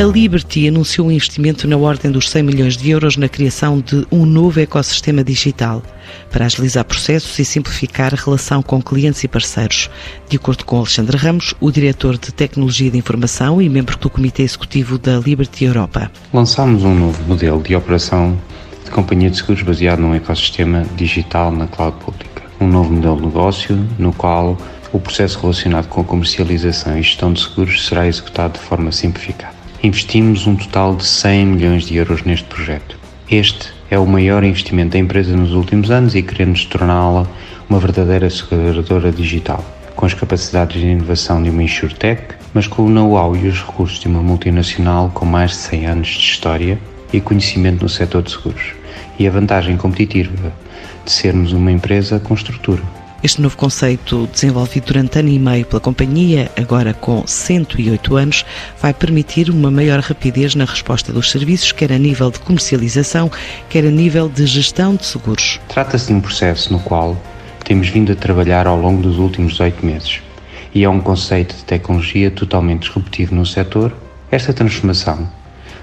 A Liberty anunciou um investimento na ordem dos 100 milhões de euros na criação de um novo ecossistema digital para agilizar processos e simplificar a relação com clientes e parceiros. De acordo com Alexandre Ramos, o diretor de Tecnologia de Informação e membro do Comitê Executivo da Liberty Europa. Lançámos um novo modelo de operação de companhia de seguros baseado num ecossistema digital na cloud pública. Um novo modelo de negócio no qual o processo relacionado com a comercialização e gestão de seguros será executado de forma simplificada investimos um total de 100 milhões de euros neste projeto. Este é o maior investimento da empresa nos últimos anos e queremos torná-la uma verdadeira seguradora digital, com as capacidades de inovação de uma insurtech, mas com o know-how e os recursos de uma multinacional com mais de 100 anos de história e conhecimento no setor de seguros, e a vantagem competitiva de sermos uma empresa com estrutura. Este novo conceito, desenvolvido durante ano e meio pela companhia, agora com 108 anos, vai permitir uma maior rapidez na resposta dos serviços, quer a nível de comercialização, quer a nível de gestão de seguros. Trata-se de um processo no qual temos vindo a trabalhar ao longo dos últimos 18 meses e é um conceito de tecnologia totalmente disruptivo no setor. Esta transformação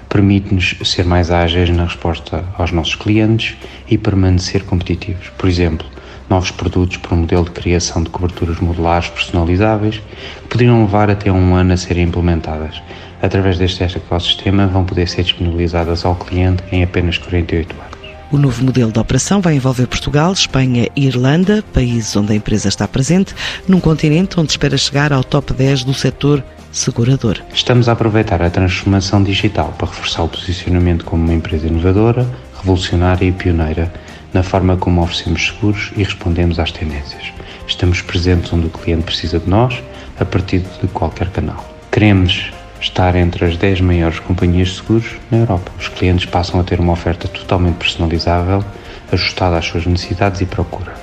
permite-nos ser mais ágeis na resposta aos nossos clientes e permanecer competitivos. Por exemplo, novos produtos para um modelo de criação de coberturas modulares personalizáveis que poderiam levar até um ano a serem implementadas. Através deste ecossistema vão poder ser disponibilizadas ao cliente em apenas 48 horas. O novo modelo de operação vai envolver Portugal, Espanha e Irlanda, países onde a empresa está presente, num continente onde espera chegar ao top 10 do setor segurador. Estamos a aproveitar a transformação digital para reforçar o posicionamento como uma empresa inovadora, revolucionária e pioneira na forma como oferecemos seguros e respondemos às tendências. Estamos presentes onde o cliente precisa de nós, a partir de qualquer canal. Queremos estar entre as 10 maiores companhias de seguros na Europa. Os clientes passam a ter uma oferta totalmente personalizável, ajustada às suas necessidades e procura.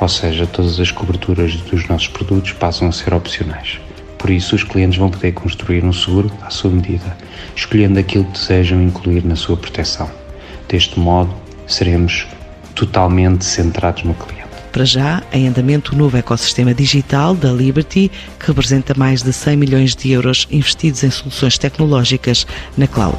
Ou seja, todas as coberturas dos nossos produtos passam a ser opcionais. Por isso, os clientes vão poder construir um seguro à sua medida, escolhendo aquilo que desejam incluir na sua proteção. Deste modo, seremos totalmente centrados no cliente. Para já, em andamento o novo ecossistema digital da Liberty, que representa mais de 100 milhões de euros investidos em soluções tecnológicas na cloud.